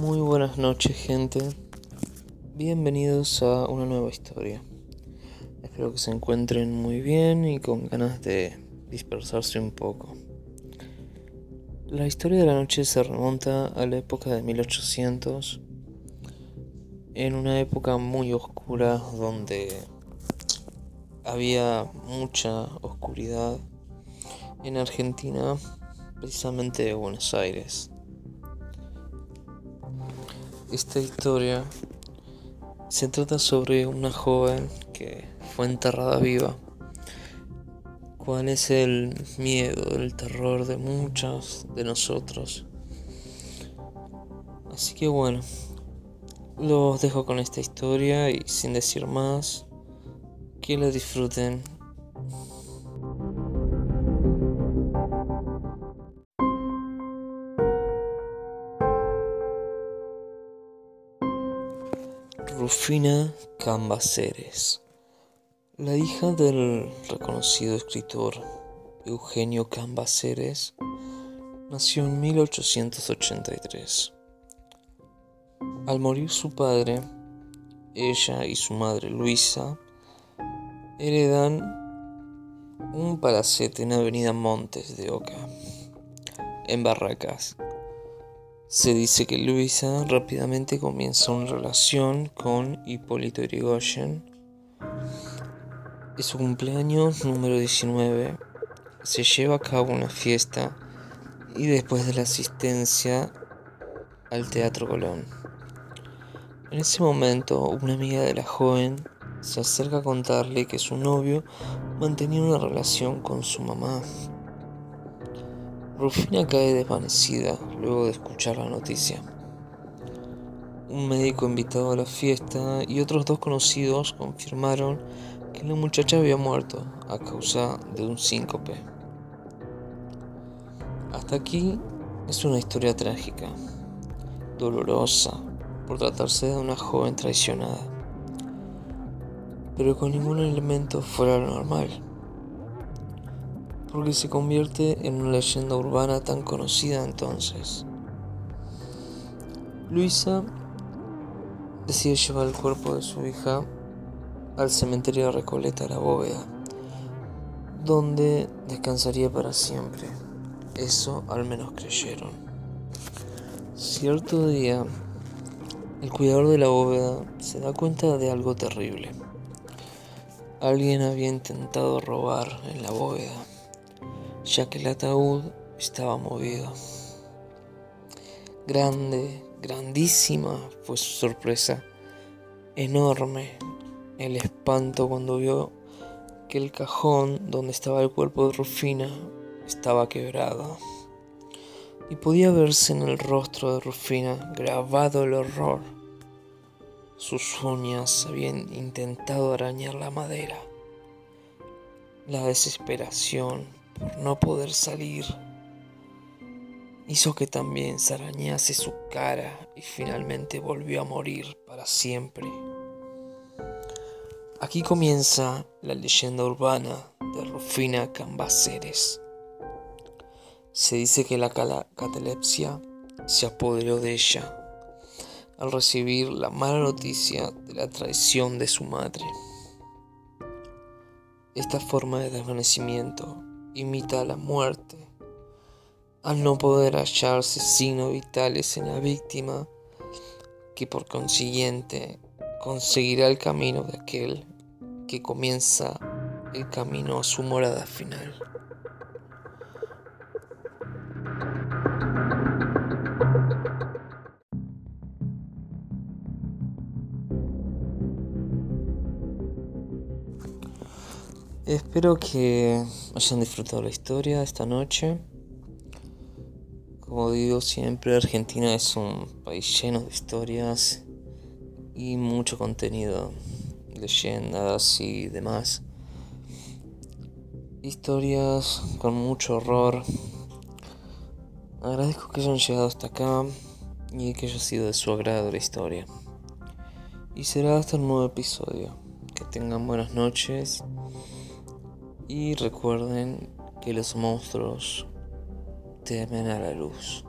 Muy buenas noches gente, bienvenidos a una nueva historia. Espero que se encuentren muy bien y con ganas de dispersarse un poco. La historia de la noche se remonta a la época de 1800, en una época muy oscura donde había mucha oscuridad en Argentina, precisamente Buenos Aires. Esta historia se trata sobre una joven que fue enterrada viva. ¿Cuál es el miedo, el terror de muchos de nosotros? Así que bueno, los dejo con esta historia y sin decir más, que la disfruten Rufina Cambaceres, la hija del reconocido escritor Eugenio Cambaceres, nació en 1883. Al morir su padre, ella y su madre Luisa heredan un palacete en Avenida Montes de Oca, en Barracas, se dice que Luisa rápidamente comienza una relación con Hipólito Yrigoyen. En su cumpleaños número 19 se lleva a cabo una fiesta y después de la asistencia al Teatro Colón. En ese momento, una amiga de la joven se acerca a contarle que su novio mantenía una relación con su mamá Rufina cae desvanecida luego de escuchar la noticia. Un médico invitado a la fiesta y otros dos conocidos confirmaron que la muchacha había muerto a causa de un síncope. Hasta aquí es una historia trágica, dolorosa, por tratarse de una joven traicionada, pero con ningún elemento fuera lo normal porque se convierte en una leyenda urbana tan conocida entonces. Luisa decide llevar el cuerpo de su hija al cementerio de Recoleta la Bóveda, donde descansaría para siempre. Eso al menos creyeron. Cierto día, el cuidador de la bóveda se da cuenta de algo terrible. Alguien había intentado robar en la bóveda ya que el ataúd estaba movido. Grande, grandísima fue su sorpresa, enorme el espanto cuando vio que el cajón donde estaba el cuerpo de Rufina estaba quebrado. Y podía verse en el rostro de Rufina grabado el horror. Sus uñas habían intentado arañar la madera. La desesperación por no poder salir, hizo que también se arañase su cara y finalmente volvió a morir para siempre. Aquí comienza la leyenda urbana de Rufina Cambaceres. Se dice que la catalepsia se apoderó de ella al recibir la mala noticia de la traición de su madre. Esta forma de desvanecimiento imita a la muerte. Al no poder hallarse signos vitales en la víctima, que por consiguiente conseguirá el camino de aquel que comienza el camino a su morada final. Espero que hayan disfrutado la historia esta noche. Como digo siempre, Argentina es un país lleno de historias y mucho contenido, leyendas y demás. Historias con mucho horror. Agradezco que hayan llegado hasta acá y que haya sido de su agrado la historia. Y será hasta el nuevo episodio. Que tengan buenas noches y recuerden que los monstruos temen a la luz.